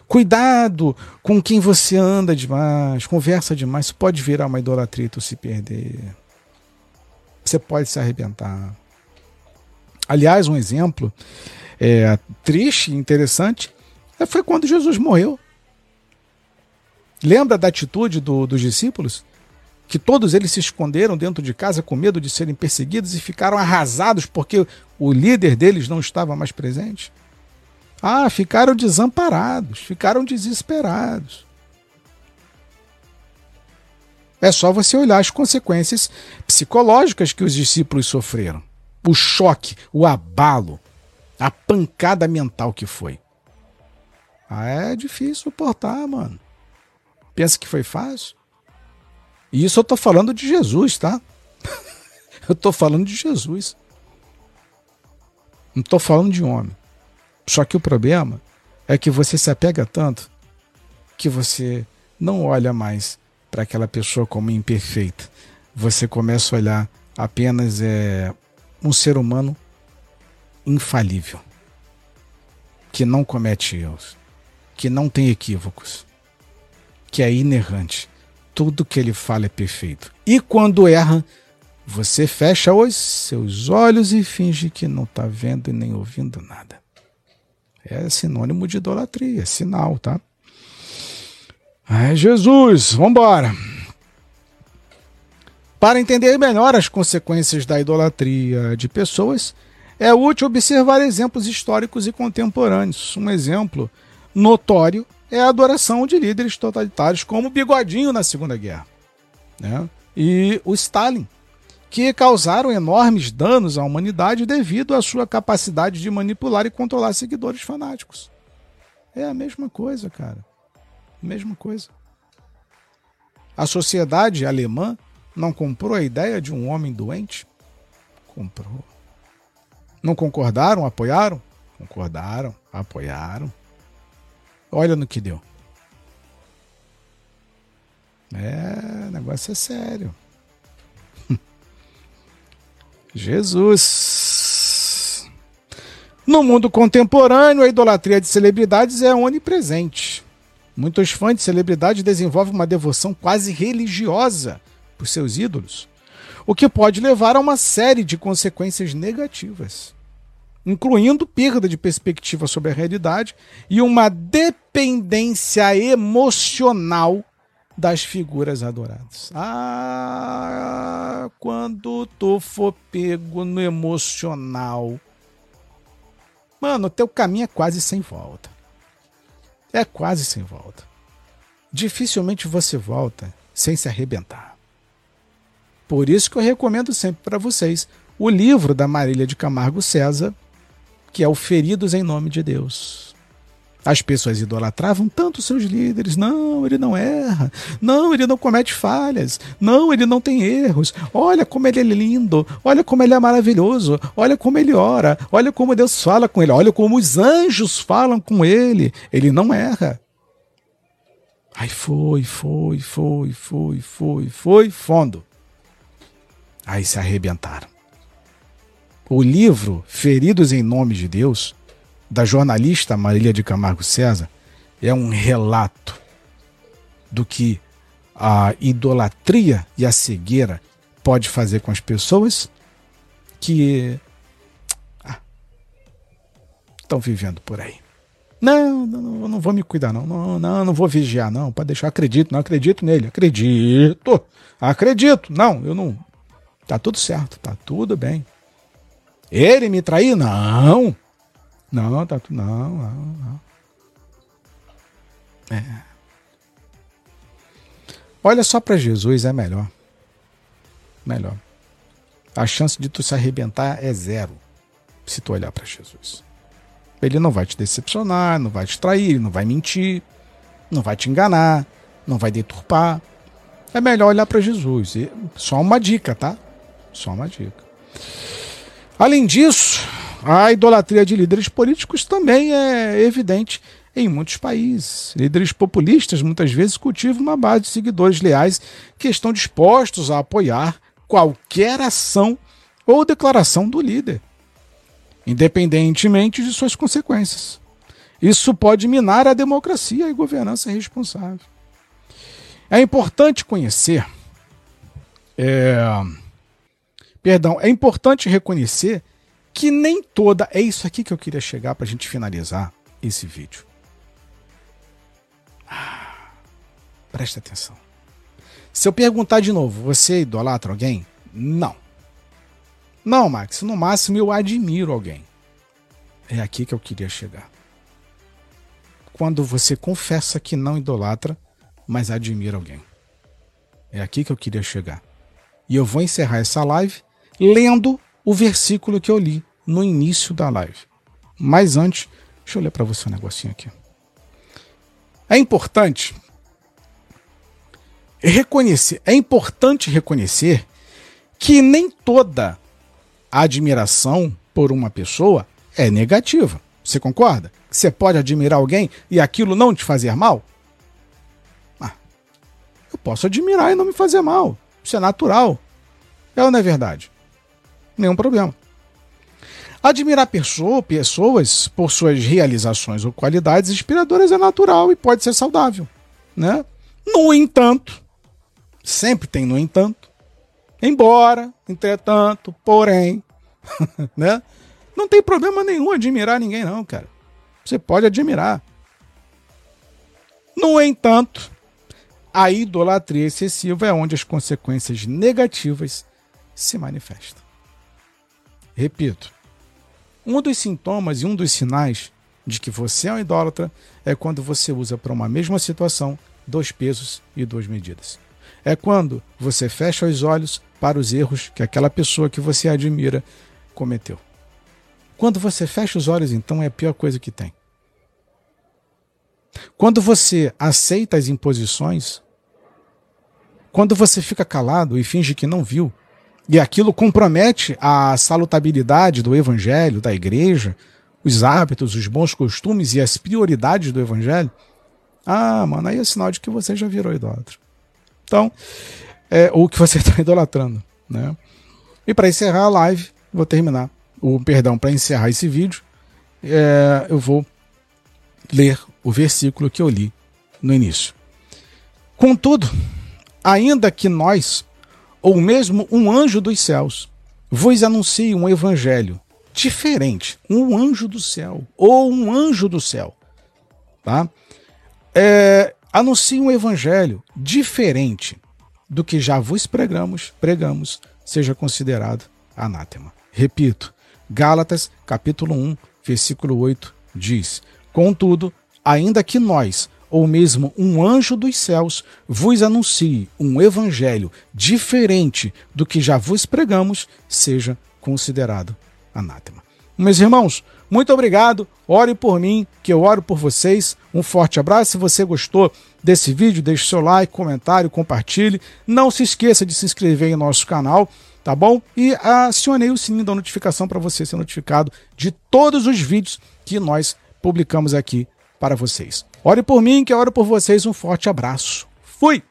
Cuidado com quem você anda demais, conversa demais. Isso pode virar uma idolatria e tu se perder você pode se arrebentar. Aliás, um exemplo é, triste e interessante é, foi quando Jesus morreu. Lembra da atitude do, dos discípulos? Que todos eles se esconderam dentro de casa com medo de serem perseguidos e ficaram arrasados porque o líder deles não estava mais presente? Ah, ficaram desamparados, ficaram desesperados. É só você olhar as consequências psicológicas que os discípulos sofreram. O choque, o abalo, a pancada mental que foi. Ah, é difícil suportar, mano. Pensa que foi fácil? E isso eu tô falando de Jesus, tá? eu tô falando de Jesus. Não tô falando de homem. Só que o problema é que você se apega tanto que você não olha mais para aquela pessoa como imperfeita. Você começa a olhar apenas é, um ser humano infalível, que não comete erros, que não tem equívocos, que é inerrante. Tudo que ele fala é perfeito. E quando erra, você fecha os seus olhos e finge que não está vendo e nem ouvindo nada. É sinônimo de idolatria, é sinal, tá? Ai, Jesus, vamos embora. Para entender melhor as consequências da idolatria de pessoas, é útil observar exemplos históricos e contemporâneos. Um exemplo notório é a adoração de líderes totalitários como Bigodinho na Segunda Guerra né? e o Stalin, que causaram enormes danos à humanidade devido à sua capacidade de manipular e controlar seguidores fanáticos. É a mesma coisa, cara. Mesma coisa. A sociedade alemã não comprou a ideia de um homem doente? Comprou. Não concordaram? Apoiaram? Concordaram, apoiaram. Olha no que deu. É, o negócio é sério. Jesus. No mundo contemporâneo, a idolatria de celebridades é onipresente. Muitos fãs de celebridades desenvolvem uma devoção quase religiosa por seus ídolos, o que pode levar a uma série de consequências negativas, incluindo perda de perspectiva sobre a realidade e uma dependência emocional das figuras adoradas. Ah, quando tu for pego no emocional, mano, teu caminho é quase sem volta. É quase sem volta. Dificilmente você volta sem se arrebentar. Por isso que eu recomendo sempre para vocês o livro da Marília de Camargo César, que é o Feridos em Nome de Deus. As pessoas idolatravam tanto seus líderes. Não, ele não erra. Não, ele não comete falhas. Não, ele não tem erros. Olha como ele é lindo. Olha como ele é maravilhoso. Olha como ele ora. Olha como Deus fala com ele. Olha como os anjos falam com ele. Ele não erra. Aí foi, foi, foi, foi, foi, foi, fundo. Aí se arrebentaram. O livro Feridos em Nome de Deus da jornalista Marília de Camargo César é um relato do que a idolatria e a cegueira pode fazer com as pessoas que ah, estão vivendo por aí. Não, não, não vou me cuidar, não. Não, não, não vou vigiar, não. Pode deixar, acredito, não acredito nele. Acredito, acredito. Não, eu não. Tá tudo certo, tá tudo bem. Ele me trair? Não. Não, tá tudo. Não, não, não. É. Olha só para Jesus, é melhor. Melhor. A chance de tu se arrebentar é zero se tu olhar para Jesus. Ele não vai te decepcionar, não vai te trair, não vai mentir, não vai te enganar, não vai deturpar. É melhor olhar para Jesus. Só uma dica, tá? Só uma dica. Além disso, a idolatria de líderes políticos também é evidente em muitos países. Líderes populistas muitas vezes cultivam uma base de seguidores leais que estão dispostos a apoiar qualquer ação ou declaração do líder, independentemente de suas consequências. Isso pode minar a democracia e governança responsável. É importante conhecer. É, perdão, é importante reconhecer que nem toda. É isso aqui que eu queria chegar para a gente finalizar esse vídeo. Ah, presta atenção. Se eu perguntar de novo, você idolatra alguém? Não. Não, Max, no máximo eu admiro alguém. É aqui que eu queria chegar. Quando você confessa que não idolatra, mas admira alguém. É aqui que eu queria chegar. E eu vou encerrar essa live lendo o versículo que eu li no início da live. Mas antes, deixa eu ler para você um negocinho aqui. É importante reconhecer, é importante reconhecer que nem toda admiração por uma pessoa é negativa. Você concorda? Você pode admirar alguém e aquilo não te fazer mal? Ah, eu posso admirar e não me fazer mal. Isso é natural. É ou não é verdade? Nenhum problema. Admirar pessoa, pessoas por suas realizações ou qualidades inspiradoras é natural e pode ser saudável. Né? No entanto, sempre tem no entanto, embora, entretanto, porém, né? não tem problema nenhum admirar ninguém, não, cara. Você pode admirar. No entanto, a idolatria excessiva é onde as consequências negativas se manifestam. Repito, um dos sintomas e um dos sinais de que você é um idólatra é quando você usa para uma mesma situação dois pesos e duas medidas. É quando você fecha os olhos para os erros que aquela pessoa que você admira cometeu. Quando você fecha os olhos, então, é a pior coisa que tem. Quando você aceita as imposições, quando você fica calado e finge que não viu, e aquilo compromete a salutabilidade do evangelho, da igreja, os hábitos, os bons costumes e as prioridades do evangelho, ah, mano, aí é sinal de que você já virou idólatra. Então, é, ou que você está idolatrando, né? E para encerrar a live, vou terminar, o perdão, para encerrar esse vídeo, é, eu vou ler o versículo que eu li no início. Contudo, ainda que nós, ou mesmo um anjo dos céus, vos anuncie um evangelho diferente, um anjo do céu, ou um anjo do céu, tá? É, anuncie um evangelho diferente do que já vos pregamos, pregamos, seja considerado anátema. Repito, Gálatas, capítulo 1, versículo 8 diz: Contudo, ainda que nós, ou mesmo um anjo dos céus, vos anuncie um evangelho diferente do que já vos pregamos, seja considerado anátema. Meus irmãos, muito obrigado. Ore por mim, que eu oro por vocês. Um forte abraço. Se você gostou desse vídeo, deixe seu like, comentário, compartilhe. Não se esqueça de se inscrever em nosso canal, tá bom? E acione o sininho da notificação para você ser notificado de todos os vídeos que nós publicamos aqui para vocês. Ore por mim, que eu oro por vocês. Um forte abraço. Fui!